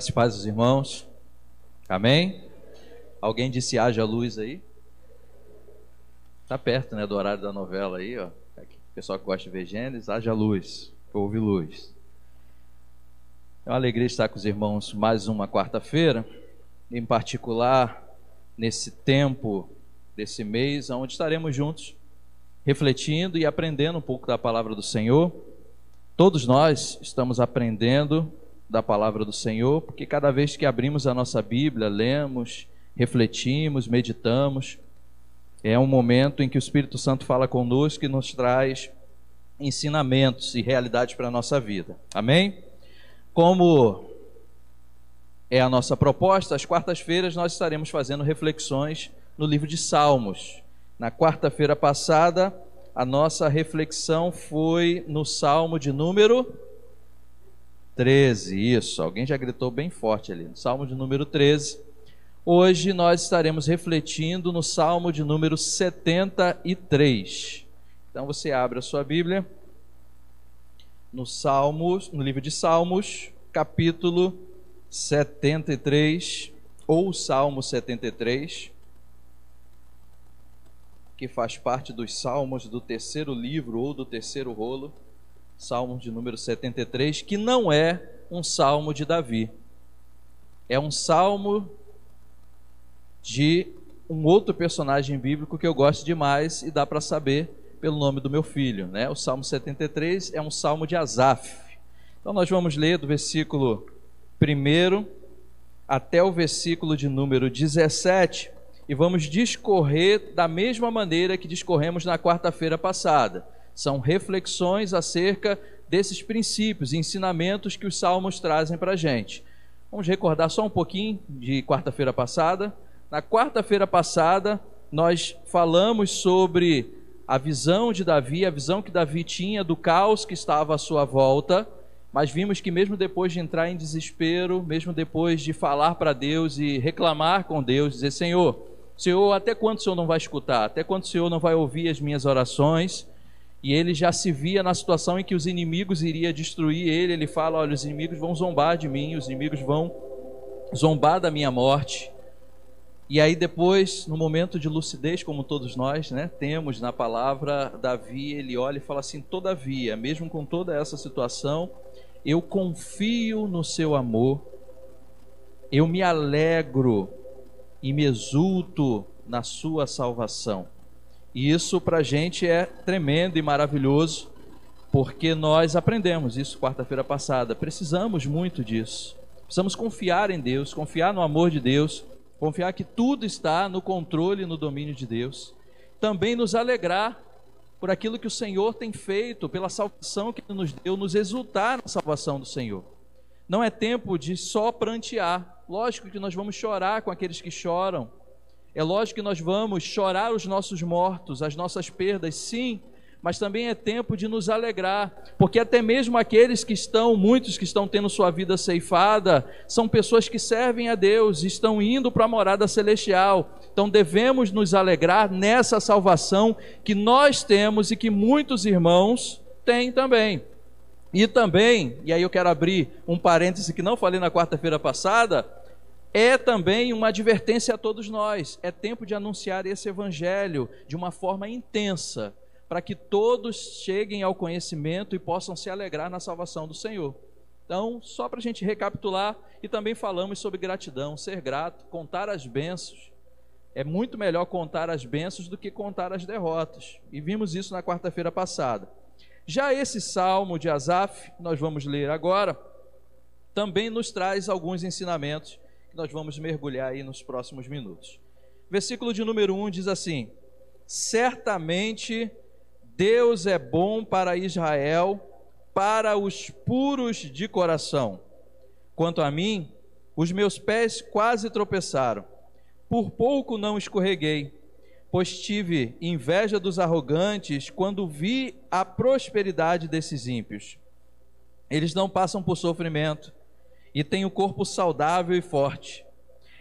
Graças e paz aos irmãos. Amém? Alguém disse haja luz aí? Tá perto, né, do horário da novela aí, ó. Pessoal que gosta de ver Gênesis, haja luz, houve luz. É uma alegria estar com os irmãos mais uma quarta-feira, em particular nesse tempo desse mês, onde estaremos juntos refletindo e aprendendo um pouco da palavra do Senhor. Todos nós estamos aprendendo da palavra do Senhor, porque cada vez que abrimos a nossa Bíblia, lemos, refletimos, meditamos, é um momento em que o Espírito Santo fala conosco e nos traz ensinamentos e realidades para a nossa vida. Amém? Como é a nossa proposta, às quartas-feiras nós estaremos fazendo reflexões no livro de Salmos. Na quarta-feira passada, a nossa reflexão foi no Salmo de número 13, isso, alguém já gritou bem forte ali, no Salmo de número 13. Hoje nós estaremos refletindo no Salmo de número 73. Então você abre a sua Bíblia no Salmos, no livro de Salmos, capítulo 73 ou Salmo 73, que faz parte dos salmos do terceiro livro ou do terceiro rolo. Salmo de número 73, que não é um salmo de Davi. É um salmo de um outro personagem bíblico que eu gosto demais e dá para saber pelo nome do meu filho, né? O Salmo 73 é um salmo de Asaf. Então nós vamos ler do versículo 1 até o versículo de número 17 e vamos discorrer da mesma maneira que discorremos na quarta-feira passada são reflexões acerca desses princípios e ensinamentos que os salmos trazem para a gente. Vamos recordar só um pouquinho de quarta-feira passada. Na quarta-feira passada, nós falamos sobre a visão de Davi, a visão que Davi tinha do caos que estava à sua volta, mas vimos que, mesmo depois de entrar em desespero, mesmo depois de falar para Deus e reclamar com Deus, dizer: Senhor, Senhor, até quando o Senhor não vai escutar? Até quando o Senhor não vai ouvir as minhas orações? E ele já se via na situação em que os inimigos iriam destruir ele. Ele fala: Olha, os inimigos vão zombar de mim, os inimigos vão zombar da minha morte. E aí, depois, no momento de lucidez, como todos nós né, temos na palavra, Davi ele olha e fala assim: Todavia, mesmo com toda essa situação, eu confio no seu amor, eu me alegro e me exulto na sua salvação. E isso para a gente é tremendo e maravilhoso, porque nós aprendemos isso quarta-feira passada. Precisamos muito disso. Precisamos confiar em Deus, confiar no amor de Deus, confiar que tudo está no controle e no domínio de Deus. Também nos alegrar por aquilo que o Senhor tem feito, pela salvação que Ele nos deu, nos exultar na salvação do Senhor. Não é tempo de só prantear. Lógico que nós vamos chorar com aqueles que choram, é lógico que nós vamos chorar os nossos mortos, as nossas perdas, sim, mas também é tempo de nos alegrar, porque até mesmo aqueles que estão, muitos que estão tendo sua vida ceifada, são pessoas que servem a Deus, estão indo para a morada celestial. Então devemos nos alegrar nessa salvação que nós temos e que muitos irmãos têm também. E também, e aí eu quero abrir um parêntese que não falei na quarta-feira passada, é também uma advertência a todos nós. É tempo de anunciar esse evangelho de uma forma intensa, para que todos cheguem ao conhecimento e possam se alegrar na salvação do Senhor. Então, só para a gente recapitular, e também falamos sobre gratidão, ser grato, contar as bênçãos. É muito melhor contar as bênçãos do que contar as derrotas. E vimos isso na quarta-feira passada. Já esse salmo de Asaf, nós vamos ler agora, também nos traz alguns ensinamentos nós vamos mergulhar aí nos próximos minutos. Versículo de número 1 diz assim: Certamente Deus é bom para Israel, para os puros de coração. Quanto a mim, os meus pés quase tropeçaram, por pouco não escorreguei, pois tive inveja dos arrogantes quando vi a prosperidade desses ímpios. Eles não passam por sofrimento e têm o corpo saudável e forte.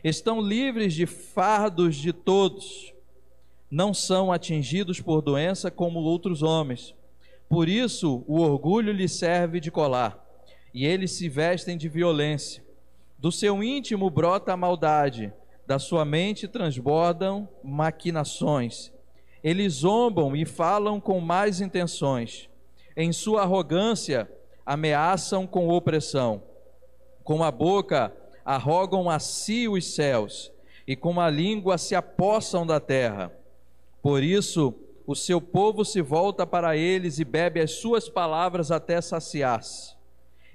Estão livres de fardos de todos. Não são atingidos por doença como outros homens. Por isso, o orgulho lhes serve de colar, e eles se vestem de violência. Do seu íntimo brota a maldade, da sua mente transbordam maquinações. Eles zombam e falam com más intenções. Em sua arrogância, ameaçam com opressão. Com a boca, arrogam a si os céus, e com a língua se apossam da terra. Por isso, o seu povo se volta para eles e bebe as suas palavras até saciar-se.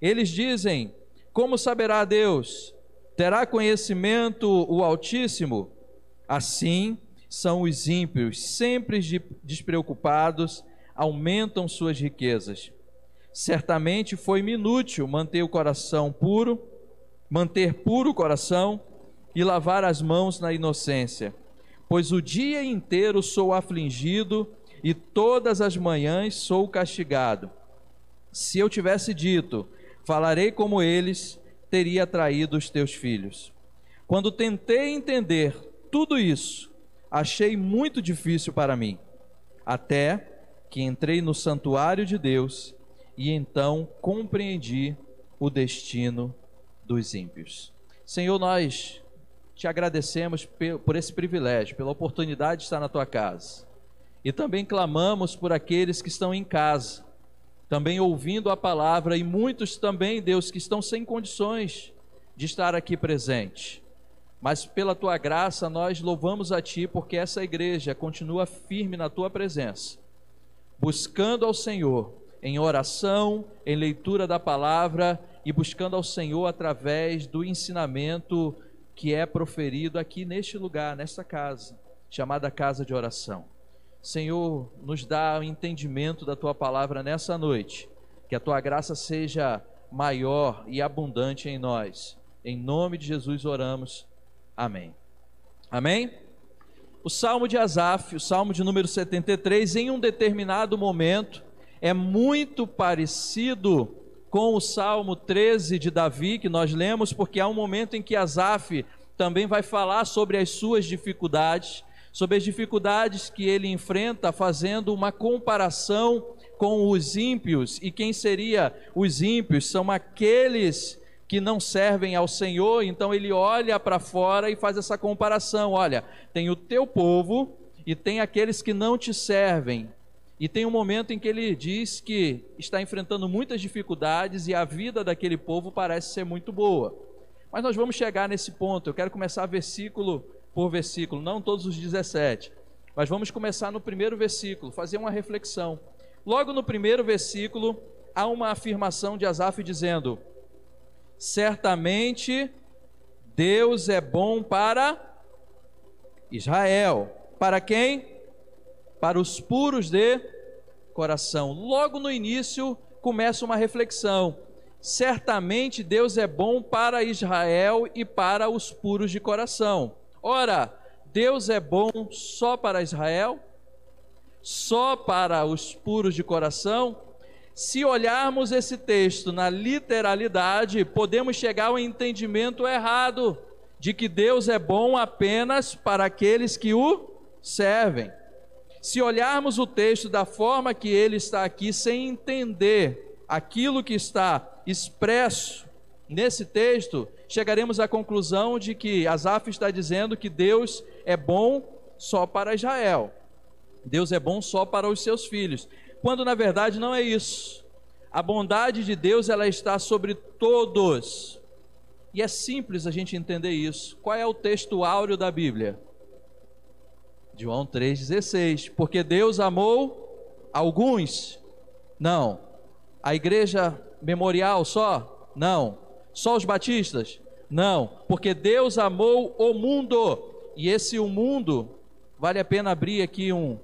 Eles dizem: Como saberá Deus? Terá conhecimento o Altíssimo? Assim são os ímpios, sempre despreocupados, aumentam suas riquezas. Certamente foi-me inútil manter o coração puro, manter puro o coração e lavar as mãos na inocência, pois o dia inteiro sou afligido e todas as manhãs sou castigado. Se eu tivesse dito, falarei como eles, teria traído os teus filhos. Quando tentei entender tudo isso, achei muito difícil para mim, até que entrei no santuário de Deus e então compreendi o destino dos ímpios. Senhor, nós te agradecemos por esse privilégio, pela oportunidade de estar na tua casa. E também clamamos por aqueles que estão em casa, também ouvindo a palavra, e muitos também, Deus, que estão sem condições de estar aqui presente. Mas pela tua graça nós louvamos a ti, porque essa igreja continua firme na tua presença, buscando ao Senhor em oração, em leitura da palavra e buscando ao Senhor através do ensinamento que é proferido aqui neste lugar, nesta casa, chamada casa de oração. Senhor, nos dá o entendimento da tua palavra nessa noite, que a tua graça seja maior e abundante em nós. Em nome de Jesus oramos. Amém. Amém? O Salmo de Asaf, o Salmo de número 73, em um determinado momento, é muito parecido com o Salmo 13 de Davi, que nós lemos, porque há um momento em que Asaf também vai falar sobre as suas dificuldades, sobre as dificuldades que ele enfrenta, fazendo uma comparação com os ímpios. E quem seria os ímpios? São aqueles que não servem ao Senhor, então ele olha para fora e faz essa comparação: olha, tem o teu povo e tem aqueles que não te servem. E tem um momento em que ele diz que está enfrentando muitas dificuldades e a vida daquele povo parece ser muito boa. Mas nós vamos chegar nesse ponto. Eu quero começar versículo por versículo, não todos os 17. Mas vamos começar no primeiro versículo, fazer uma reflexão. Logo no primeiro versículo, há uma afirmação de Asaf dizendo: Certamente Deus é bom para Israel. Para quem? para os puros de coração. Logo no início começa uma reflexão. Certamente Deus é bom para Israel e para os puros de coração. Ora, Deus é bom só para Israel? Só para os puros de coração? Se olharmos esse texto na literalidade, podemos chegar ao entendimento errado de que Deus é bom apenas para aqueles que o servem. Se olharmos o texto da forma que ele está aqui, sem entender aquilo que está expresso nesse texto, chegaremos à conclusão de que Asaf está dizendo que Deus é bom só para Israel. Deus é bom só para os seus filhos, quando na verdade não é isso. A bondade de Deus ela está sobre todos. E é simples a gente entender isso. Qual é o texto áureo da Bíblia? João 3,16. Porque Deus amou alguns? Não. A igreja memorial só? Não. Só os batistas? Não. Porque Deus amou o mundo. E esse o mundo, vale a pena abrir aqui um,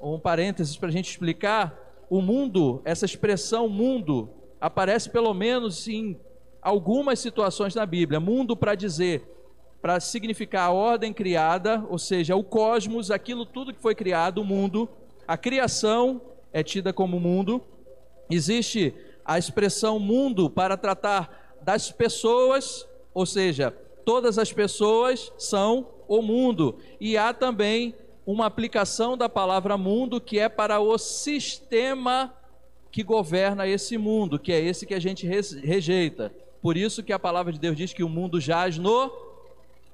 um parênteses para a gente explicar. O mundo, essa expressão mundo, aparece pelo menos em algumas situações na Bíblia. Mundo para dizer para significar a ordem criada, ou seja, o cosmos, aquilo tudo que foi criado, o mundo, a criação é tida como mundo. Existe a expressão mundo para tratar das pessoas, ou seja, todas as pessoas são o mundo. E há também uma aplicação da palavra mundo que é para o sistema que governa esse mundo, que é esse que a gente rejeita. Por isso que a palavra de Deus diz que o mundo jaz no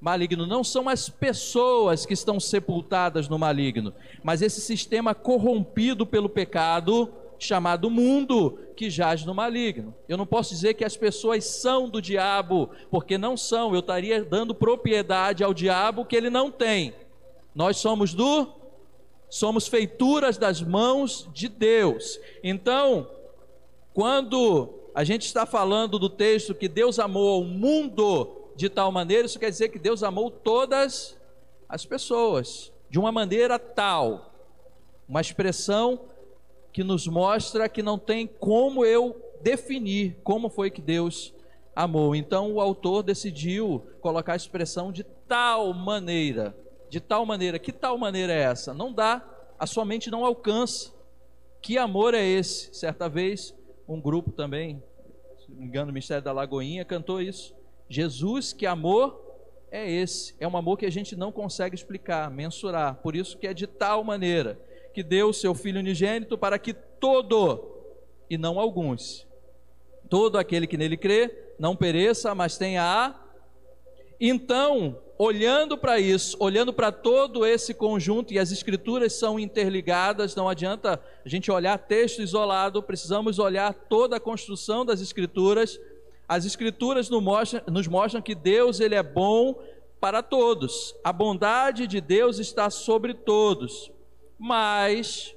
maligno. Não são as pessoas que estão sepultadas no maligno, mas esse sistema corrompido pelo pecado chamado mundo que jaz no maligno. Eu não posso dizer que as pessoas são do diabo, porque não são. Eu estaria dando propriedade ao diabo que ele não tem. Nós somos do somos feituras das mãos de Deus. Então, quando a gente está falando do texto que Deus amou o mundo de tal maneira, isso quer dizer que Deus amou todas as pessoas de uma maneira tal, uma expressão que nos mostra que não tem como eu definir como foi que Deus amou. Então o autor decidiu colocar a expressão de tal maneira. De tal maneira. Que tal maneira é essa? Não dá, a sua mente não alcança. Que amor é esse? Certa vez, um grupo também, se não me engano, o Mistério da Lagoinha, cantou isso. Jesus, que amor é esse? É um amor que a gente não consegue explicar, mensurar. Por isso que é de tal maneira que deu o seu Filho unigênito para que todo, e não alguns, todo aquele que nele crê, não pereça, mas tenha a. Então, olhando para isso, olhando para todo esse conjunto, e as escrituras são interligadas, não adianta a gente olhar texto isolado, precisamos olhar toda a construção das escrituras. As escrituras nos mostram, que Deus ele é bom para todos. A bondade de Deus está sobre todos mas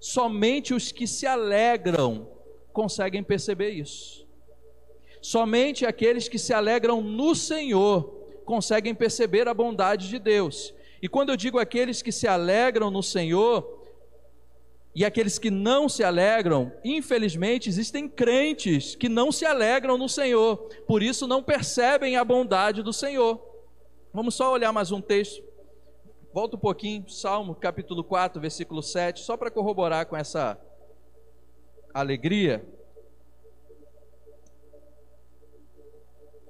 somente os que se alegram conseguem perceber isso. Somente aqueles que se alegram no Senhor conseguem perceber a bondade de Deus. E quando eu digo aqueles que se alegram no Senhor, e aqueles que não se alegram, infelizmente existem crentes que não se alegram no Senhor, por isso não percebem a bondade do Senhor. Vamos só olhar mais um texto Volta um pouquinho, Salmo capítulo 4, versículo 7, só para corroborar com essa alegria.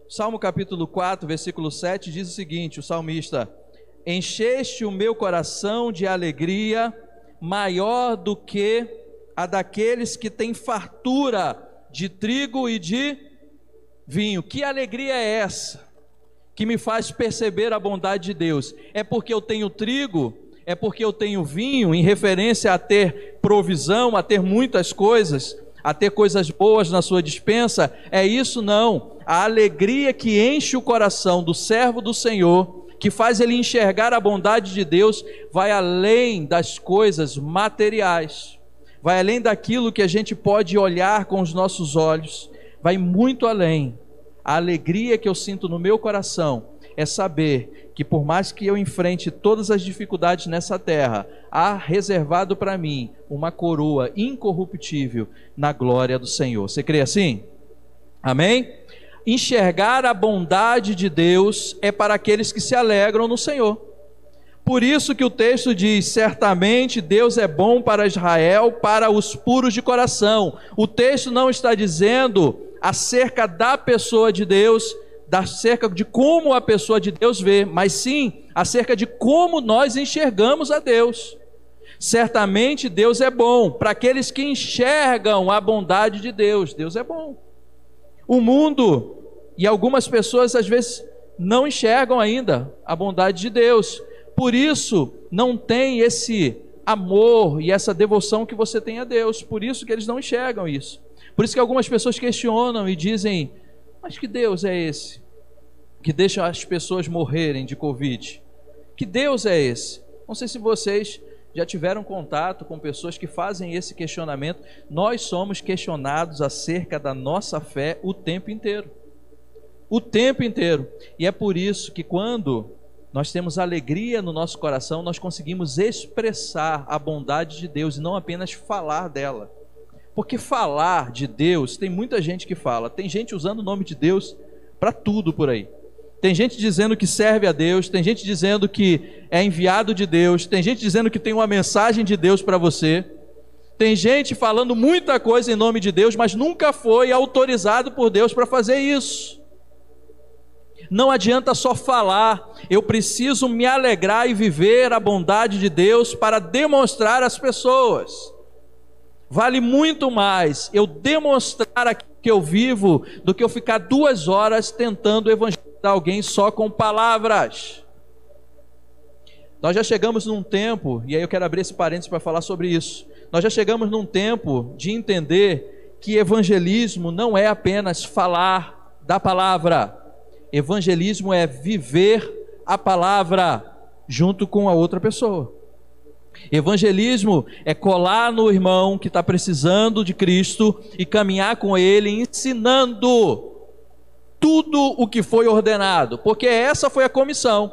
Salmo capítulo 4, versículo 7 diz o seguinte: o salmista: Encheste o meu coração de alegria maior do que a daqueles que têm fartura de trigo e de vinho. Que alegria é essa? que me faz perceber a bondade de Deus. É porque eu tenho trigo, é porque eu tenho vinho, em referência a ter provisão, a ter muitas coisas, a ter coisas boas na sua dispensa. É isso não. A alegria que enche o coração do servo do Senhor, que faz ele enxergar a bondade de Deus, vai além das coisas materiais, vai além daquilo que a gente pode olhar com os nossos olhos, vai muito além a alegria que eu sinto no meu coração é saber que, por mais que eu enfrente todas as dificuldades nessa terra, há reservado para mim uma coroa incorruptível na glória do Senhor. Você crê assim? Amém? Enxergar a bondade de Deus é para aqueles que se alegram no Senhor. Por isso que o texto diz: certamente Deus é bom para Israel, para os puros de coração. O texto não está dizendo acerca da pessoa de Deus, acerca de como a pessoa de Deus vê, mas sim acerca de como nós enxergamos a Deus. Certamente Deus é bom para aqueles que enxergam a bondade de Deus. Deus é bom. O mundo e algumas pessoas às vezes não enxergam ainda a bondade de Deus. Por isso não tem esse amor e essa devoção que você tem a Deus. Por isso que eles não enxergam isso. Por isso que algumas pessoas questionam e dizem: Mas que Deus é esse? Que deixa as pessoas morrerem de Covid? Que Deus é esse? Não sei se vocês já tiveram contato com pessoas que fazem esse questionamento. Nós somos questionados acerca da nossa fé o tempo inteiro. O tempo inteiro. E é por isso que quando nós temos alegria no nosso coração, nós conseguimos expressar a bondade de Deus e não apenas falar dela. Porque falar de Deus, tem muita gente que fala, tem gente usando o nome de Deus para tudo por aí. Tem gente dizendo que serve a Deus, tem gente dizendo que é enviado de Deus, tem gente dizendo que tem uma mensagem de Deus para você. Tem gente falando muita coisa em nome de Deus, mas nunca foi autorizado por Deus para fazer isso. Não adianta só falar, eu preciso me alegrar e viver a bondade de Deus para demonstrar às pessoas. Vale muito mais eu demonstrar aquilo que eu vivo do que eu ficar duas horas tentando evangelizar alguém só com palavras. Nós já chegamos num tempo, e aí eu quero abrir esse parênteses para falar sobre isso. Nós já chegamos num tempo de entender que evangelismo não é apenas falar da palavra, evangelismo é viver a palavra junto com a outra pessoa. Evangelismo é colar no irmão que está precisando de Cristo e caminhar com ele, ensinando tudo o que foi ordenado, porque essa foi a comissão.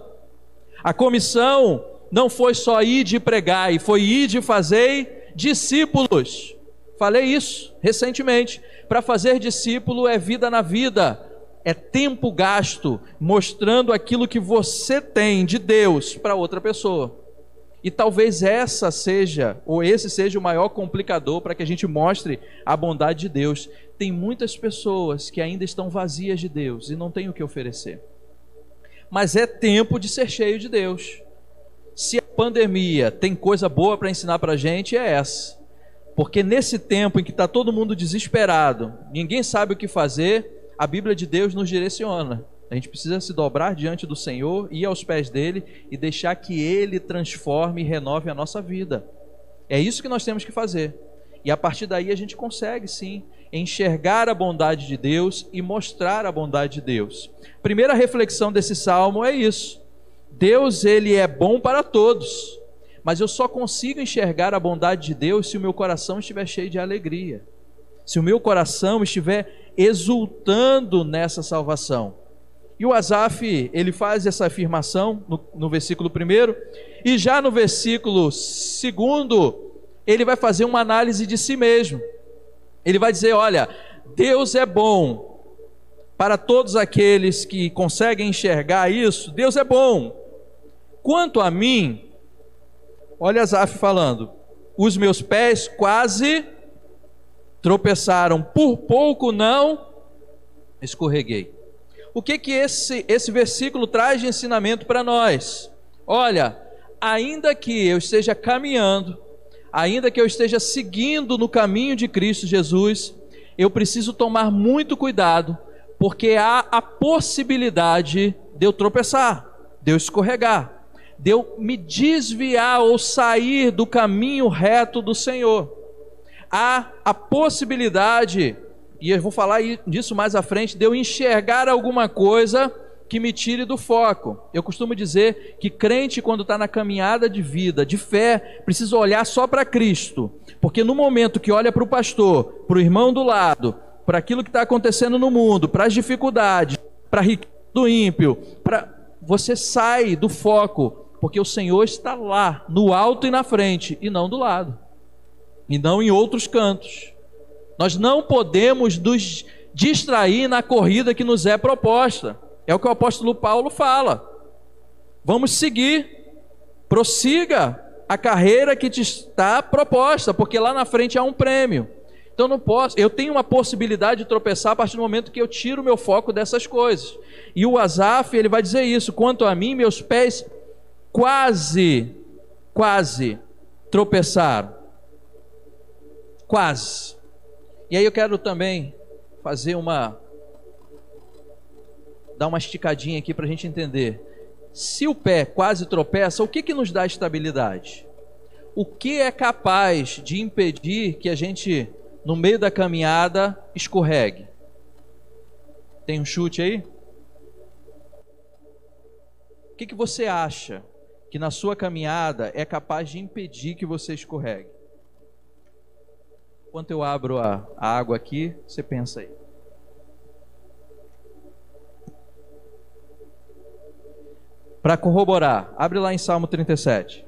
A comissão não foi só ir de pregar, e foi ir de fazer discípulos. Falei isso recentemente. Para fazer discípulo é vida na vida, é tempo gasto mostrando aquilo que você tem de Deus para outra pessoa. E talvez essa seja, ou esse seja o maior complicador para que a gente mostre a bondade de Deus. Tem muitas pessoas que ainda estão vazias de Deus e não têm o que oferecer. Mas é tempo de ser cheio de Deus. Se a pandemia tem coisa boa para ensinar para a gente, é essa. Porque nesse tempo em que está todo mundo desesperado, ninguém sabe o que fazer, a Bíblia de Deus nos direciona. A gente precisa se dobrar diante do Senhor, ir aos pés dele e deixar que ele transforme e renove a nossa vida. É isso que nós temos que fazer. E a partir daí a gente consegue sim enxergar a bondade de Deus e mostrar a bondade de Deus. Primeira reflexão desse salmo é isso. Deus ele é bom para todos, mas eu só consigo enxergar a bondade de Deus se o meu coração estiver cheio de alegria. Se o meu coração estiver exultando nessa salvação. E o Asaf, ele faz essa afirmação no, no versículo primeiro, e já no versículo segundo, ele vai fazer uma análise de si mesmo. Ele vai dizer: Olha, Deus é bom para todos aqueles que conseguem enxergar isso, Deus é bom. Quanto a mim, olha Asaf falando: os meus pés quase tropeçaram, por pouco não escorreguei. O que que esse, esse versículo traz de ensinamento para nós? Olha, ainda que eu esteja caminhando, ainda que eu esteja seguindo no caminho de Cristo Jesus, eu preciso tomar muito cuidado, porque há a possibilidade de eu tropeçar, de eu escorregar, de eu me desviar ou sair do caminho reto do Senhor. Há a possibilidade e eu vou falar disso mais à frente, de eu enxergar alguma coisa que me tire do foco. Eu costumo dizer que crente, quando está na caminhada de vida, de fé, precisa olhar só para Cristo. Porque no momento que olha para o pastor, para o irmão do lado, para aquilo que está acontecendo no mundo, para as dificuldades, para a riqueza do ímpio, para você sai do foco, porque o Senhor está lá, no alto e na frente, e não do lado, e não em outros cantos. Nós não podemos nos distrair na corrida que nos é proposta. É o que o apóstolo Paulo fala. Vamos seguir, prossiga a carreira que te está proposta, porque lá na frente há um prêmio. Então não posso, eu tenho uma possibilidade de tropeçar a partir do momento que eu tiro o meu foco dessas coisas. E o Azaf, ele vai dizer isso: quanto a mim, meus pés quase, quase tropeçaram. Quase. E aí eu quero também fazer uma. Dar uma esticadinha aqui para a gente entender. Se o pé quase tropeça, o que, que nos dá estabilidade? O que é capaz de impedir que a gente, no meio da caminhada, escorregue? Tem um chute aí? O que, que você acha que na sua caminhada é capaz de impedir que você escorregue? Enquanto eu abro a, a água aqui, você pensa aí. Para corroborar, abre lá em Salmo 37.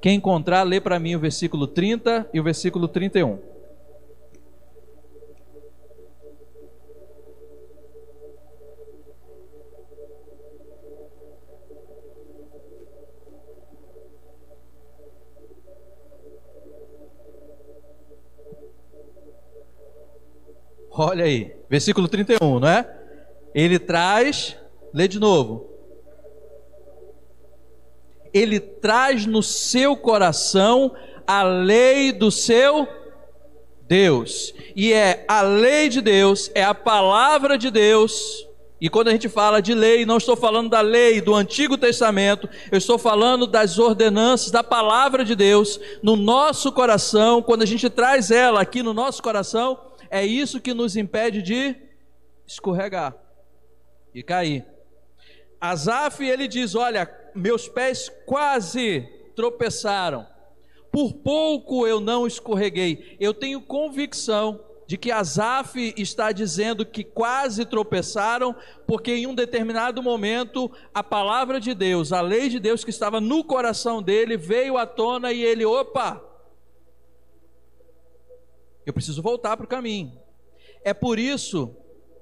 Quem encontrar, lê para mim o versículo 30 e o versículo 31. Olha aí, versículo 31, não é? Ele traz, lê de novo. Ele traz no seu coração a lei do seu Deus. E é a lei de Deus, é a palavra de Deus. E quando a gente fala de lei, não estou falando da lei do Antigo Testamento, eu estou falando das ordenanças da palavra de Deus no nosso coração. Quando a gente traz ela aqui no nosso coração, é isso que nos impede de escorregar e cair. Asaf, ele diz: Olha, meus pés quase tropeçaram, por pouco eu não escorreguei. Eu tenho convicção de que Asaf está dizendo que quase tropeçaram, porque em um determinado momento a palavra de Deus, a lei de Deus que estava no coração dele, veio à tona e ele, opa, eu preciso voltar para o caminho. É por isso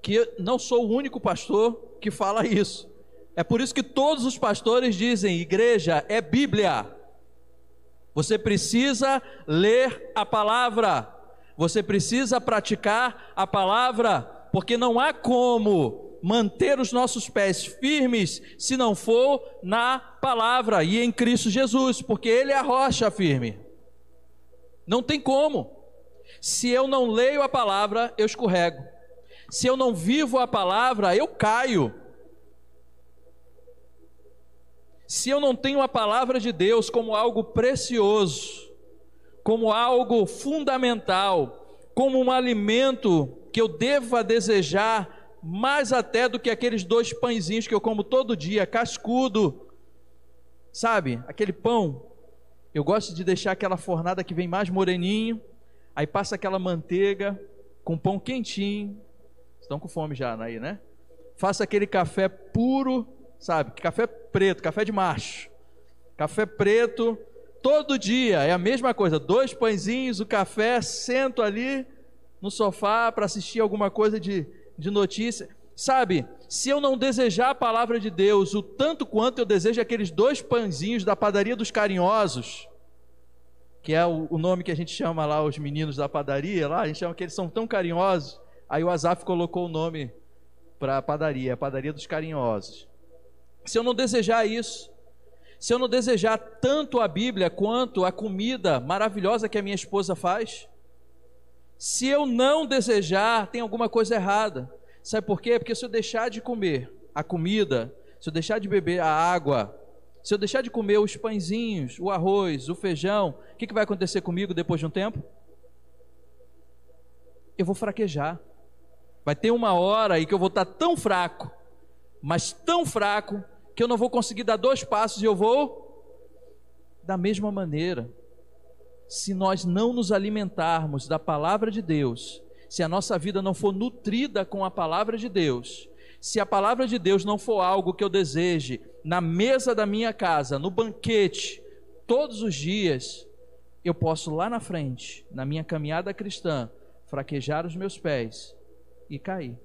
que não sou o único pastor que fala isso. É por isso que todos os pastores dizem: igreja é Bíblia. Você precisa ler a palavra, você precisa praticar a palavra, porque não há como manter os nossos pés firmes se não for na palavra e em Cristo Jesus, porque Ele é a rocha firme. Não tem como. Se eu não leio a palavra, eu escorrego. Se eu não vivo a palavra, eu caio. se eu não tenho a palavra de Deus como algo precioso, como algo fundamental, como um alimento que eu deva desejar mais até do que aqueles dois pãezinhos que eu como todo dia, cascudo, sabe? Aquele pão. Eu gosto de deixar aquela fornada que vem mais moreninho, aí passa aquela manteiga com pão quentinho. Estão com fome já aí, né? Faça aquele café puro sabe? Café preto, café de macho. Café preto, todo dia é a mesma coisa. Dois pãezinhos, o café, sento ali no sofá para assistir alguma coisa de, de notícia. Sabe, se eu não desejar a palavra de Deus o tanto quanto eu desejo aqueles dois pãezinhos da padaria dos carinhosos, que é o, o nome que a gente chama lá os meninos da padaria, lá a gente chama que eles são tão carinhosos. Aí o Azaf colocou o nome para a padaria, a padaria dos carinhosos se eu não desejar isso, se eu não desejar tanto a Bíblia quanto a comida maravilhosa que a minha esposa faz, se eu não desejar, tem alguma coisa errada. Sabe por quê? Porque se eu deixar de comer a comida, se eu deixar de beber a água, se eu deixar de comer os pãezinhos, o arroz, o feijão, o que, que vai acontecer comigo depois de um tempo? Eu vou fraquejar. Vai ter uma hora aí que eu vou estar tão fraco mas tão fraco que eu não vou conseguir dar dois passos e eu vou da mesma maneira. Se nós não nos alimentarmos da palavra de Deus, se a nossa vida não for nutrida com a palavra de Deus, se a palavra de Deus não for algo que eu deseje na mesa da minha casa, no banquete, todos os dias, eu posso lá na frente, na minha caminhada cristã, fraquejar os meus pés e cair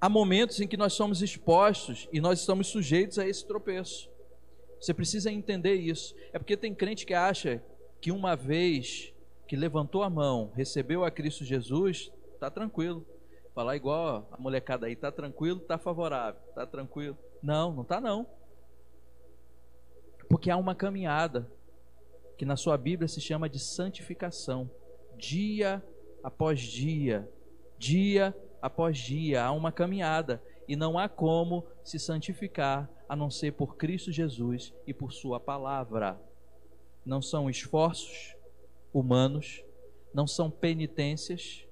há momentos em que nós somos expostos e nós estamos sujeitos a esse tropeço. Você precisa entender isso. É porque tem crente que acha que uma vez que levantou a mão, recebeu a Cristo Jesus, está tranquilo. Falar igual a molecada aí, está tranquilo, está favorável, está tranquilo. Não, não está não. Porque há uma caminhada que na sua Bíblia se chama de santificação. Dia após dia, dia após dia, há uma caminhada e não há como se santificar a não ser por Cristo Jesus e por Sua palavra. Não são esforços humanos, não são penitências.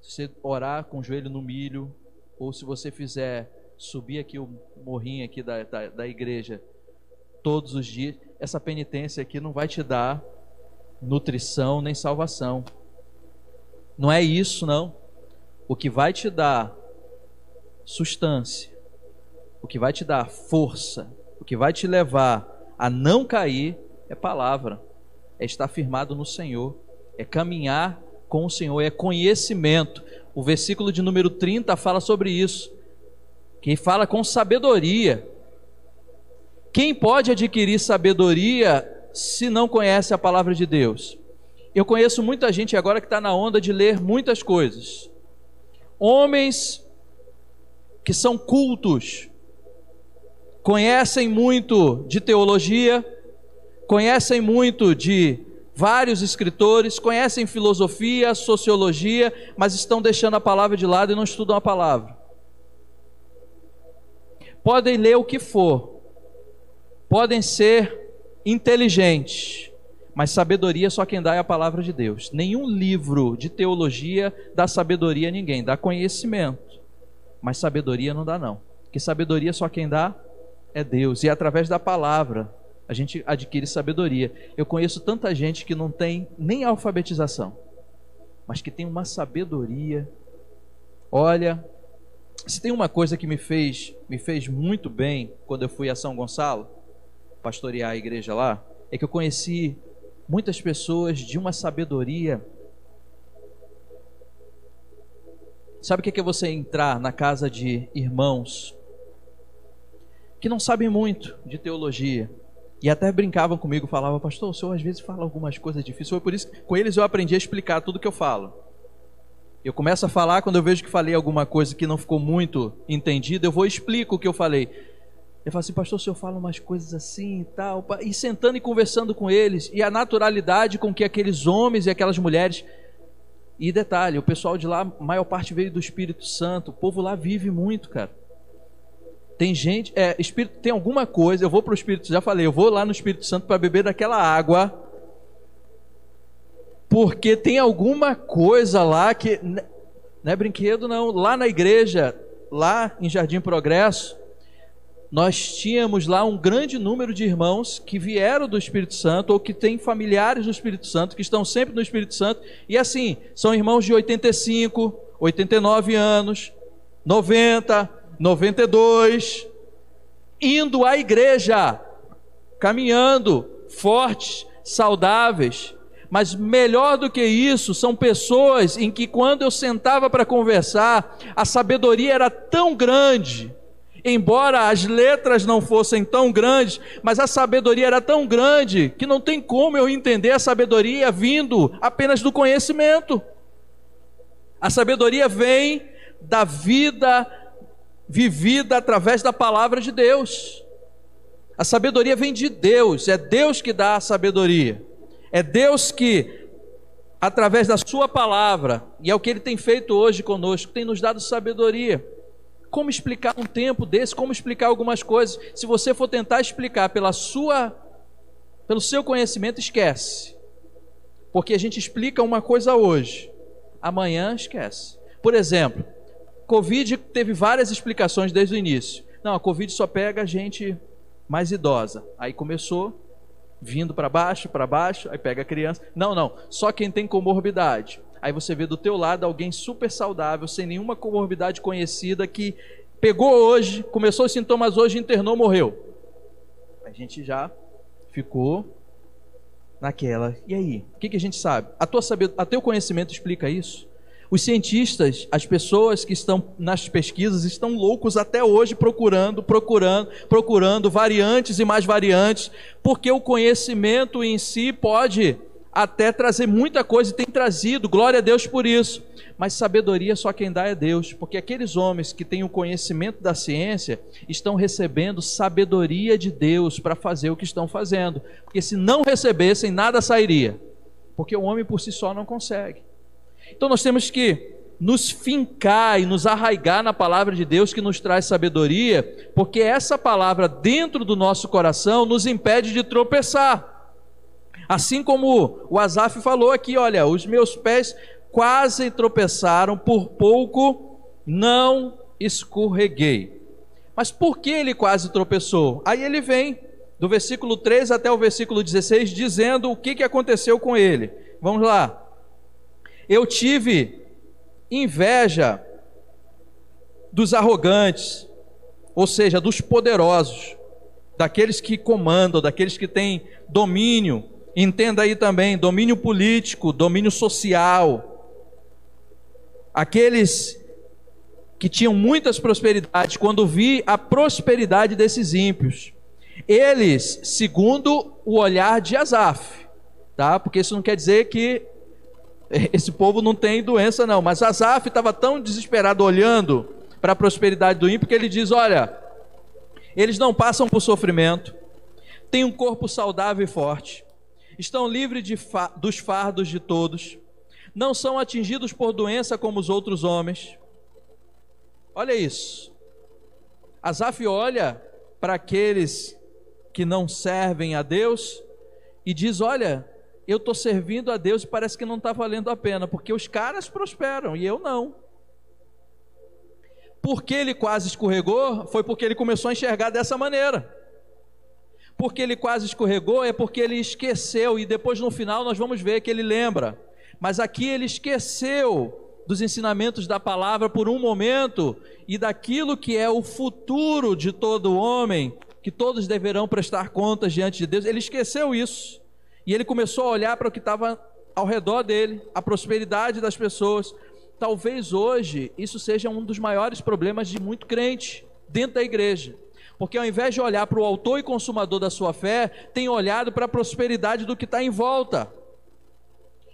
Se você orar com o joelho no milho, ou se você fizer subir aqui o morrinho aqui da, da, da igreja todos os dias, essa penitência aqui não vai te dar nutrição nem salvação. Não é isso, não. O que vai te dar substância, o que vai te dar força, o que vai te levar a não cair é palavra, é estar firmado no Senhor, é caminhar com o Senhor, é conhecimento. O versículo de número 30 fala sobre isso. Quem fala com sabedoria. Quem pode adquirir sabedoria se não conhece a palavra de Deus? Eu conheço muita gente agora que está na onda de ler muitas coisas. Homens que são cultos, conhecem muito de teologia, conhecem muito de vários escritores, conhecem filosofia, sociologia, mas estão deixando a palavra de lado e não estudam a palavra. Podem ler o que for, podem ser inteligentes, mas sabedoria só quem dá é a palavra de Deus. Nenhum livro de teologia dá sabedoria a ninguém, dá conhecimento, mas sabedoria não dá não. Que sabedoria só quem dá é Deus e é através da palavra a gente adquire sabedoria. Eu conheço tanta gente que não tem nem alfabetização, mas que tem uma sabedoria. Olha, se tem uma coisa que me fez, me fez muito bem quando eu fui a São Gonçalo, pastorear a igreja lá, é que eu conheci muitas pessoas de uma sabedoria. Sabe o que é você entrar na casa de irmãos que não sabem muito de teologia, e até brincavam comigo, falavam, pastor, o senhor às vezes fala algumas coisas difíceis. Foi por isso que com eles eu aprendi a explicar tudo que eu falo. Eu começo a falar, quando eu vejo que falei alguma coisa que não ficou muito entendida, eu vou e explico o que eu falei. Eu falo assim, pastor, o senhor fala umas coisas assim e tal, e sentando e conversando com eles, e a naturalidade com que aqueles homens e aquelas mulheres. E detalhe, o pessoal de lá, maior parte veio do Espírito Santo, o povo lá vive muito, cara. Tem gente, é, espírito, tem alguma coisa, eu vou para o Espírito, já falei, eu vou lá no Espírito Santo para beber daquela água, porque tem alguma coisa lá que não é brinquedo não, lá na igreja, lá em Jardim Progresso, nós tínhamos lá um grande número de irmãos que vieram do Espírito Santo ou que têm familiares do Espírito Santo, que estão sempre no Espírito Santo, e assim, são irmãos de 85, 89 anos, 90, 92, indo à igreja, caminhando, fortes, saudáveis. Mas melhor do que isso, são pessoas em que quando eu sentava para conversar, a sabedoria era tão grande, embora as letras não fossem tão grandes, mas a sabedoria era tão grande que não tem como eu entender a sabedoria vindo apenas do conhecimento. A sabedoria vem da vida vivida através da palavra de Deus. A sabedoria vem de Deus, é Deus que dá a sabedoria. É Deus que, através da Sua palavra, e é o que Ele tem feito hoje conosco, tem nos dado sabedoria. Como explicar um tempo desse? Como explicar algumas coisas? Se você for tentar explicar pela sua, pelo seu conhecimento, esquece. Porque a gente explica uma coisa hoje, amanhã esquece. Por exemplo, Covid teve várias explicações desde o início. Não, a Covid só pega gente mais idosa. Aí começou vindo para baixo, para baixo, aí pega a criança. Não, não, só quem tem comorbidade. Aí você vê do teu lado alguém super saudável, sem nenhuma comorbidade conhecida, que pegou hoje, começou os sintomas hoje, internou, morreu. A gente já ficou naquela. E aí? O que, que a gente sabe? A tua saber, a teu conhecimento explica isso? Os cientistas, as pessoas que estão nas pesquisas, estão loucos até hoje procurando, procurando, procurando variantes e mais variantes, porque o conhecimento em si pode até trazer muita coisa e tem trazido, glória a Deus por isso. Mas sabedoria só quem dá é Deus, porque aqueles homens que têm o conhecimento da ciência estão recebendo sabedoria de Deus para fazer o que estão fazendo, porque se não recebessem, nada sairia, porque o homem por si só não consegue. Então nós temos que nos fincar e nos arraigar na palavra de Deus que nos traz sabedoria, porque essa palavra dentro do nosso coração nos impede de tropeçar. Assim como o Asaf falou aqui, olha, os meus pés quase tropeçaram, por pouco não escorreguei. Mas por que ele quase tropeçou? Aí ele vem do versículo 3 até o versículo 16 dizendo o que, que aconteceu com ele. Vamos lá eu tive inveja dos arrogantes, ou seja, dos poderosos, daqueles que comandam, daqueles que têm domínio. Entenda aí também: domínio político, domínio social. Aqueles que tinham muitas prosperidades, quando vi a prosperidade desses ímpios, eles, segundo o olhar de Asaf, tá? Porque isso não quer dizer que esse povo não tem doença, não. Mas Asaf estava tão desesperado olhando para a prosperidade do ímpio que ele diz: Olha, eles não passam por sofrimento, têm um corpo saudável e forte, estão livres fa dos fardos de todos, não são atingidos por doença como os outros homens. Olha isso. Asaf olha para aqueles que não servem a Deus e diz: Olha, eu estou servindo a Deus e parece que não está valendo a pena, porque os caras prosperam e eu não. Porque ele quase escorregou, foi porque ele começou a enxergar dessa maneira. Porque ele quase escorregou, é porque ele esqueceu, e depois no final nós vamos ver que ele lembra. Mas aqui ele esqueceu dos ensinamentos da palavra por um momento e daquilo que é o futuro de todo homem, que todos deverão prestar contas diante de Deus. Ele esqueceu isso. E ele começou a olhar para o que estava ao redor dele, a prosperidade das pessoas. Talvez hoje isso seja um dos maiores problemas de muito crente dentro da igreja. Porque ao invés de olhar para o autor e consumador da sua fé, tem olhado para a prosperidade do que está em volta.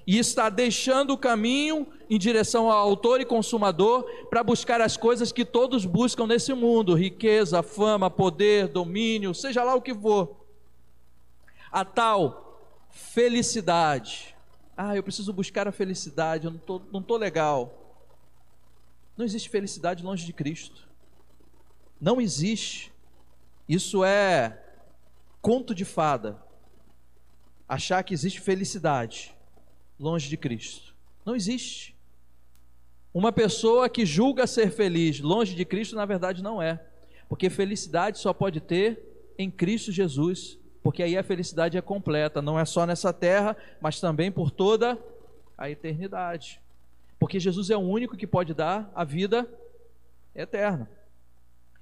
E está deixando o caminho em direção ao autor e consumador para buscar as coisas que todos buscam nesse mundo: riqueza, fama, poder, domínio, seja lá o que for. A tal felicidade ah, eu preciso buscar a felicidade, eu não tô, não tô legal. Não existe felicidade longe de Cristo. Não existe. Isso é conto de fada. Achar que existe felicidade longe de Cristo. Não existe. Uma pessoa que julga ser feliz longe de Cristo, na verdade, não é. Porque felicidade só pode ter em Cristo Jesus porque aí a felicidade é completa, não é só nessa terra, mas também por toda a eternidade. Porque Jesus é o único que pode dar a vida eterna.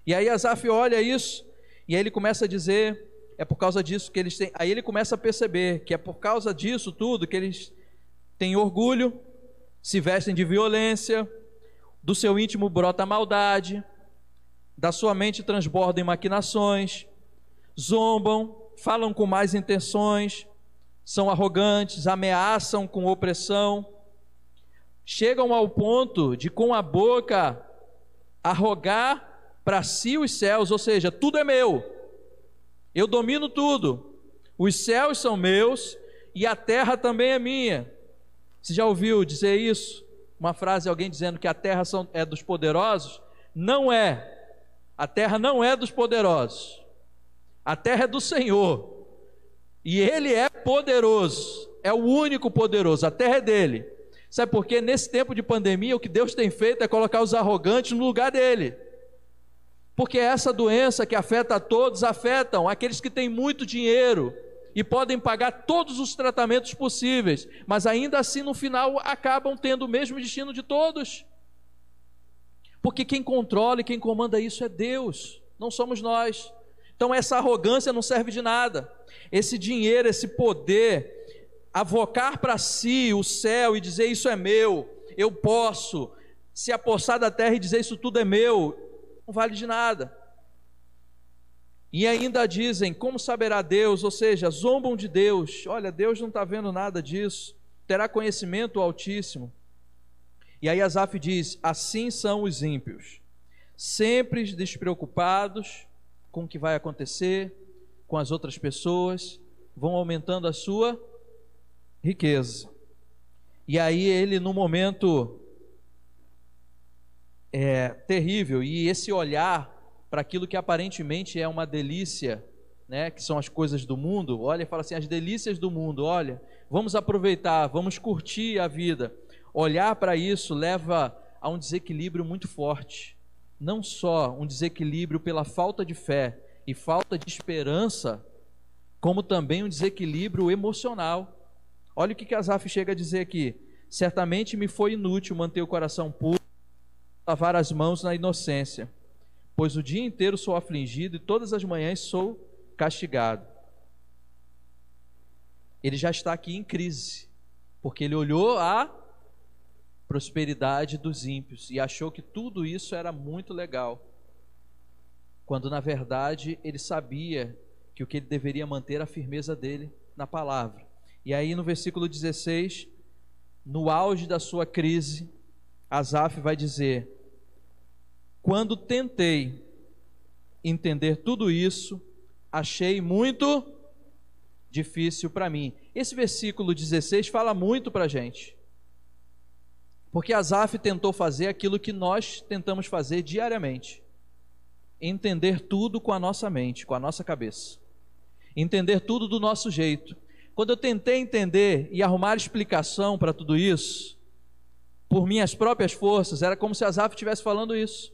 E aí Asaf olha isso, e aí ele começa a dizer, é por causa disso que eles têm. Aí ele começa a perceber que é por causa disso tudo que eles têm orgulho, se vestem de violência, do seu íntimo brota maldade, da sua mente transbordam maquinações, zombam, falam com mais intenções, são arrogantes, ameaçam com opressão, chegam ao ponto de com a boca arrogar para si os céus, ou seja, tudo é meu. Eu domino tudo. Os céus são meus e a terra também é minha. Você já ouviu dizer isso? Uma frase alguém dizendo que a terra é dos poderosos? Não é. A terra não é dos poderosos. A terra é do Senhor. E Ele é poderoso. É o único poderoso. A terra é dele. Sabe por quê? Nesse tempo de pandemia, o que Deus tem feito é colocar os arrogantes no lugar dele. Porque essa doença que afeta a todos, afetam aqueles que têm muito dinheiro e podem pagar todos os tratamentos possíveis, mas ainda assim no final acabam tendo o mesmo destino de todos. Porque quem controla e quem comanda isso é Deus, não somos nós. Então essa arrogância não serve de nada. Esse dinheiro, esse poder, avocar para si o céu e dizer isso é meu, eu posso, se apossar da terra e dizer isso tudo é meu, não vale de nada. E ainda dizem, como saberá Deus? Ou seja, zombam de Deus. Olha, Deus não está vendo nada disso. Terá conhecimento Altíssimo. E aí Asaf diz: assim são os ímpios, sempre despreocupados com o que vai acontecer com as outras pessoas, vão aumentando a sua riqueza. E aí ele, no momento é, terrível, e esse olhar para aquilo que aparentemente é uma delícia, né, que são as coisas do mundo, olha e fala assim: as delícias do mundo, olha, vamos aproveitar, vamos curtir a vida. Olhar para isso leva a um desequilíbrio muito forte não só um desequilíbrio pela falta de fé e falta de esperança, como também um desequilíbrio emocional. Olha o que Casaf chega a dizer aqui: certamente me foi inútil manter o coração puro, lavar as mãos na inocência, pois o dia inteiro sou afligido e todas as manhãs sou castigado. Ele já está aqui em crise, porque ele olhou a prosperidade dos ímpios e achou que tudo isso era muito legal. Quando na verdade ele sabia que o que ele deveria manter a firmeza dele na palavra. E aí no versículo 16, no auge da sua crise, Asaf vai dizer: Quando tentei entender tudo isso, achei muito difícil para mim. Esse versículo 16 fala muito para a gente. Porque Asaf tentou fazer aquilo que nós tentamos fazer diariamente: entender tudo com a nossa mente, com a nossa cabeça, entender tudo do nosso jeito. Quando eu tentei entender e arrumar explicação para tudo isso, por minhas próprias forças, era como se Asaf estivesse falando isso.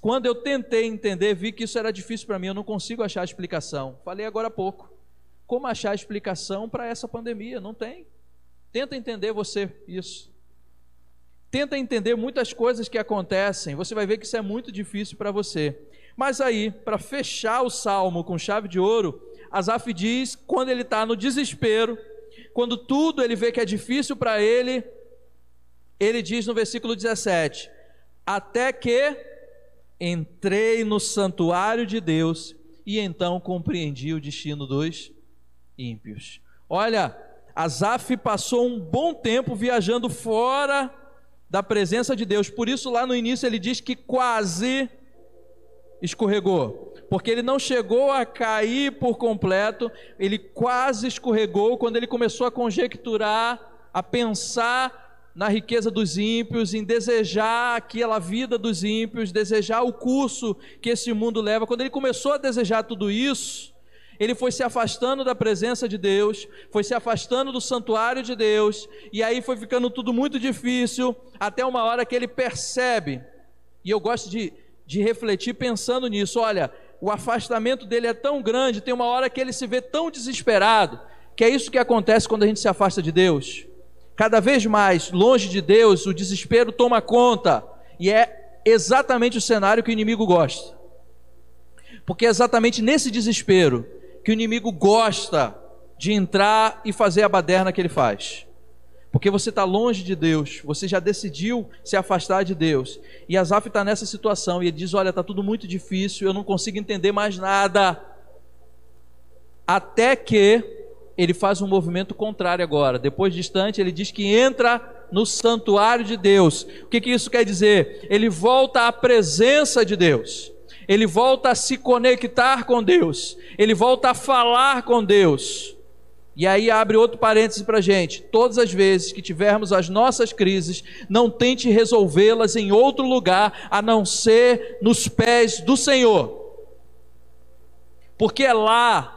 Quando eu tentei entender, vi que isso era difícil para mim, eu não consigo achar explicação. Falei agora há pouco. Como achar explicação para essa pandemia? Não tem. Tenta entender você isso. Tenta entender muitas coisas que acontecem. Você vai ver que isso é muito difícil para você. Mas aí, para fechar o salmo com chave de ouro, Asaf diz, quando ele está no desespero, quando tudo ele vê que é difícil para ele, ele diz no versículo 17: Até que entrei no santuário de Deus e então compreendi o destino dos ímpios. Olha, Asaf passou um bom tempo viajando fora da presença de Deus, por isso lá no início ele diz que quase escorregou, porque ele não chegou a cair por completo, ele quase escorregou quando ele começou a conjecturar, a pensar na riqueza dos ímpios, em desejar aquela vida dos ímpios, desejar o curso que esse mundo leva. Quando ele começou a desejar tudo isso, ele foi se afastando da presença de Deus, foi se afastando do santuário de Deus, e aí foi ficando tudo muito difícil, até uma hora que ele percebe, e eu gosto de, de refletir pensando nisso: olha, o afastamento dele é tão grande, tem uma hora que ele se vê tão desesperado, que é isso que acontece quando a gente se afasta de Deus cada vez mais longe de Deus, o desespero toma conta, e é exatamente o cenário que o inimigo gosta. Porque é exatamente nesse desespero que o inimigo gosta de entrar e fazer a baderna que ele faz. Porque você está longe de Deus, você já decidiu se afastar de Deus. E Asaf está nessa situação e ele diz: Olha, está tudo muito difícil, eu não consigo entender mais nada. Até que ele faz um movimento contrário agora. Depois distante, ele diz que entra no santuário de Deus. O que, que isso quer dizer? Ele volta à presença de Deus. Ele volta a se conectar com Deus. Ele volta a falar com Deus. E aí abre outro parêntese para gente. Todas as vezes que tivermos as nossas crises, não tente resolvê-las em outro lugar a não ser nos pés do Senhor. Porque é lá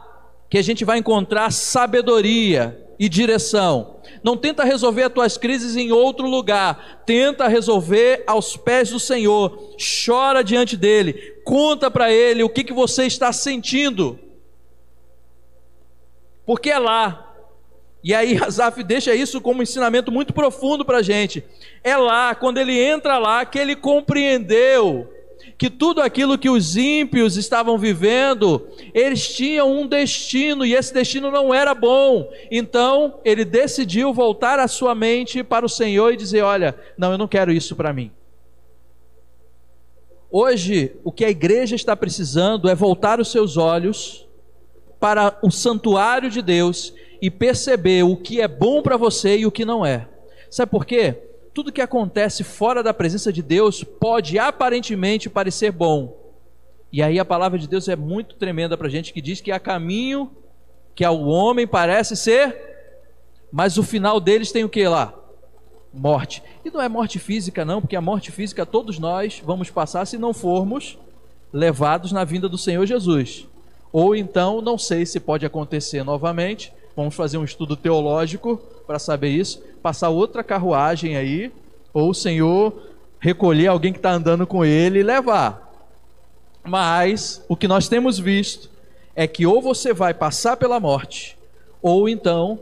que a gente vai encontrar sabedoria e direção. Não tenta resolver as tuas crises em outro lugar, tenta resolver aos pés do Senhor. Chora diante dele, conta para ele o que, que você está sentindo. Porque é lá. E aí Asaf deixa isso como um ensinamento muito profundo para a gente. É lá, quando ele entra lá, que ele compreendeu que tudo aquilo que os ímpios estavam vivendo, eles tinham um destino e esse destino não era bom. Então, ele decidiu voltar a sua mente para o Senhor e dizer: Olha, não, eu não quero isso para mim. Hoje, o que a igreja está precisando é voltar os seus olhos para o santuário de Deus e perceber o que é bom para você e o que não é. Sabe por quê? Tudo que acontece fora da presença de Deus pode aparentemente parecer bom. E aí a palavra de Deus é muito tremenda para a gente que diz que há caminho que ao homem parece ser, mas o final deles tem o que lá? Morte. E não é morte física, não, porque a morte física todos nós vamos passar se não formos levados na vinda do Senhor Jesus. Ou então, não sei se pode acontecer novamente, vamos fazer um estudo teológico para saber isso, passar outra carruagem aí, ou o Senhor recolher alguém que está andando com ele e levar. Mas o que nós temos visto é que ou você vai passar pela morte, ou então,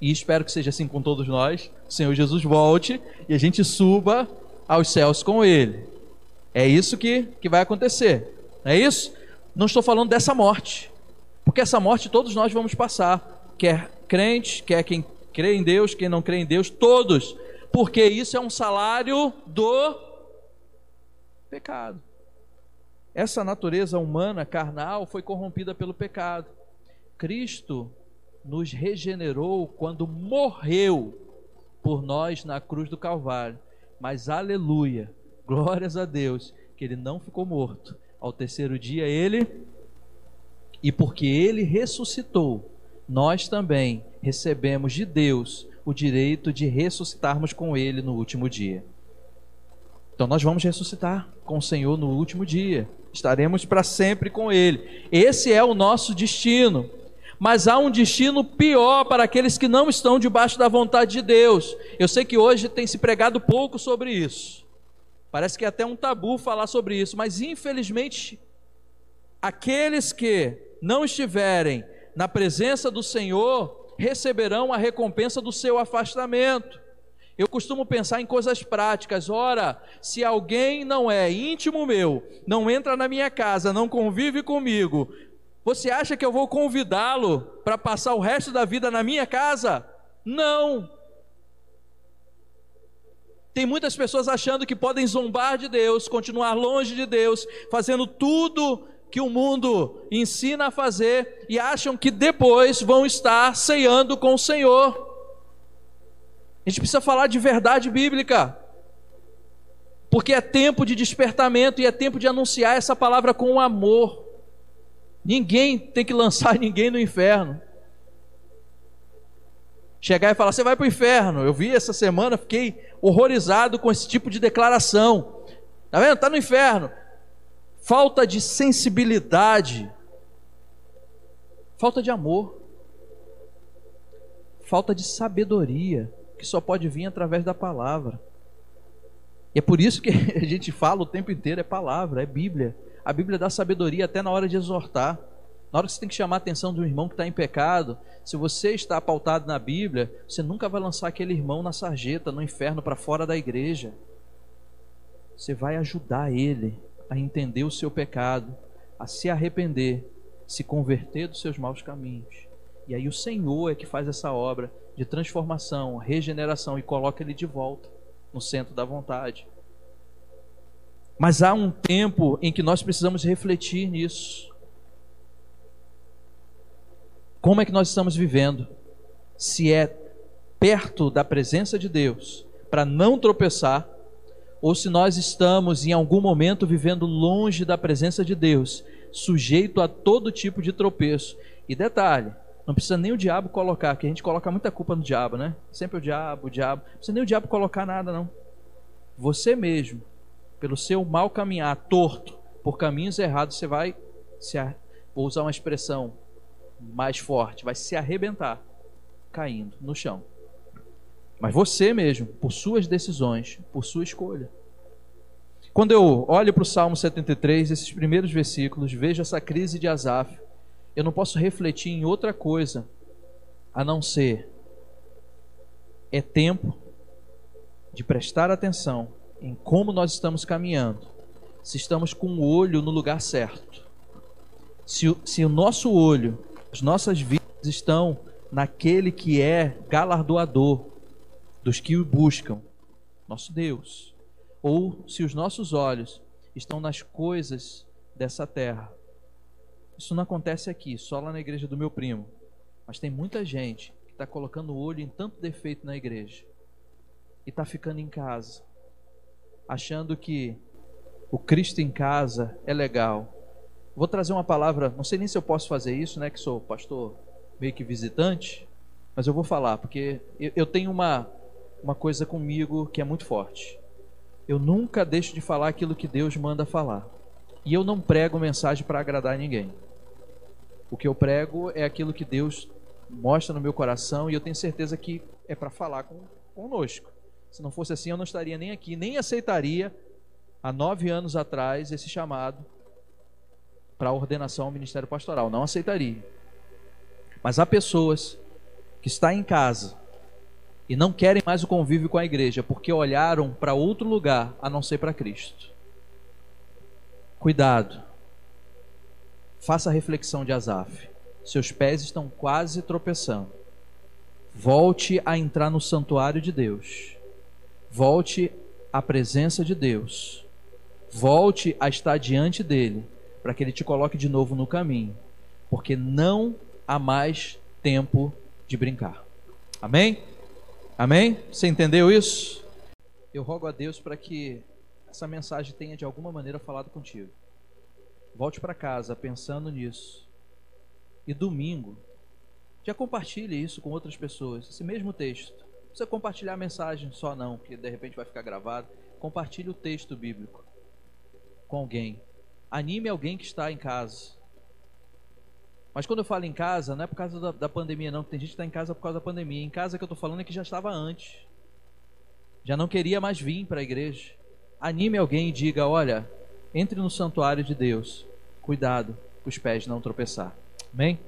e espero que seja assim com todos nós, o Senhor Jesus volte e a gente suba aos céus com ele. É isso que, que vai acontecer. É isso? Não estou falando dessa morte, porque essa morte todos nós vamos passar, quer crente, quer quem crê em Deus, quem não crê em Deus, todos, porque isso é um salário do pecado. Essa natureza humana, carnal, foi corrompida pelo pecado. Cristo nos regenerou quando morreu por nós na cruz do Calvário. Mas aleluia, glórias a Deus, que ele não ficou morto. Ao terceiro dia ele, e porque ele ressuscitou, nós também recebemos de Deus o direito de ressuscitarmos com Ele no último dia. Então nós vamos ressuscitar com o Senhor no último dia. Estaremos para sempre com Ele. Esse é o nosso destino. Mas há um destino pior para aqueles que não estão debaixo da vontade de Deus. Eu sei que hoje tem se pregado pouco sobre isso. Parece que é até um tabu falar sobre isso, mas infelizmente, aqueles que não estiverem na presença do Senhor receberão a recompensa do seu afastamento. Eu costumo pensar em coisas práticas. Ora, se alguém não é íntimo meu, não entra na minha casa, não convive comigo, você acha que eu vou convidá-lo para passar o resto da vida na minha casa? Não. Tem muitas pessoas achando que podem zombar de Deus, continuar longe de Deus, fazendo tudo que o mundo ensina a fazer e acham que depois vão estar ceando com o Senhor. A gente precisa falar de verdade bíblica. Porque é tempo de despertamento e é tempo de anunciar essa palavra com amor. Ninguém tem que lançar ninguém no inferno. Chegar e falar, você vai para o inferno. Eu vi essa semana, fiquei horrorizado com esse tipo de declaração. Tá vendo? Está no inferno. Falta de sensibilidade. Falta de amor. Falta de sabedoria que só pode vir através da palavra. E é por isso que a gente fala o tempo inteiro: é palavra, é Bíblia. A Bíblia dá sabedoria até na hora de exortar. Na hora que você tem que chamar a atenção de um irmão que está em pecado, se você está pautado na Bíblia, você nunca vai lançar aquele irmão na sarjeta, no inferno, para fora da igreja. Você vai ajudar ele a entender o seu pecado, a se arrepender, se converter dos seus maus caminhos. E aí o Senhor é que faz essa obra de transformação, regeneração e coloca ele de volta no centro da vontade. Mas há um tempo em que nós precisamos refletir nisso. Como é que nós estamos vivendo? Se é perto da presença de Deus, para não tropeçar, ou se nós estamos em algum momento vivendo longe da presença de Deus, sujeito a todo tipo de tropeço. E detalhe, não precisa nem o diabo colocar, que a gente coloca muita culpa no diabo, né? Sempre o diabo, o diabo. Não precisa nem o diabo colocar nada, não. Você mesmo, pelo seu mal caminhar torto, por caminhos errados, você vai se vou usar uma expressão mais forte, vai se arrebentar caindo no chão. Mas você mesmo, por suas decisões, por sua escolha. Quando eu olho para o Salmo 73, esses primeiros versículos, vejo essa crise de Asaf, eu não posso refletir em outra coisa a não ser é tempo de prestar atenção em como nós estamos caminhando, se estamos com o olho no lugar certo, se, se o nosso olho, as nossas vidas estão naquele que é galardoador dos que o buscam, nosso Deus, ou se os nossos olhos estão nas coisas dessa terra, isso não acontece aqui, só lá na igreja do meu primo. Mas tem muita gente que está colocando o olho em tanto defeito na igreja e está ficando em casa, achando que o Cristo em casa é legal. Vou trazer uma palavra, não sei nem se eu posso fazer isso, né? Que sou pastor meio que visitante, mas eu vou falar, porque eu tenho uma, uma coisa comigo que é muito forte. Eu nunca deixo de falar aquilo que Deus manda falar. E eu não prego mensagem para agradar ninguém. O que eu prego é aquilo que Deus mostra no meu coração e eu tenho certeza que é para falar com, conosco. Se não fosse assim, eu não estaria nem aqui, nem aceitaria há nove anos atrás esse chamado para ordenação ao ministério pastoral. Não aceitaria. Mas há pessoas que estão em casa e não querem mais o convívio com a igreja porque olharam para outro lugar a não ser para Cristo. Cuidado. Faça a reflexão de Asaf. Seus pés estão quase tropeçando. Volte a entrar no santuário de Deus. Volte à presença de Deus. Volte a estar diante dele, para que ele te coloque de novo no caminho, porque não há mais tempo de brincar. Amém? Amém? Você entendeu isso? Eu rogo a Deus para que essa mensagem tenha de alguma maneira falado contigo. Volte para casa pensando nisso. E domingo, Já compartilhe isso com outras pessoas, esse mesmo texto. Não precisa compartilhar a mensagem só não, que de repente vai ficar gravado. Compartilhe o texto bíblico com alguém. Anime alguém que está em casa. Mas quando eu falo em casa, não é por causa da, da pandemia, não. Tem gente que está em casa por causa da pandemia. Em casa que eu estou falando é que já estava antes. Já não queria mais vir para a igreja. Anime alguém e diga: olha, entre no santuário de Deus. Cuidado, os pés não tropeçar. Amém?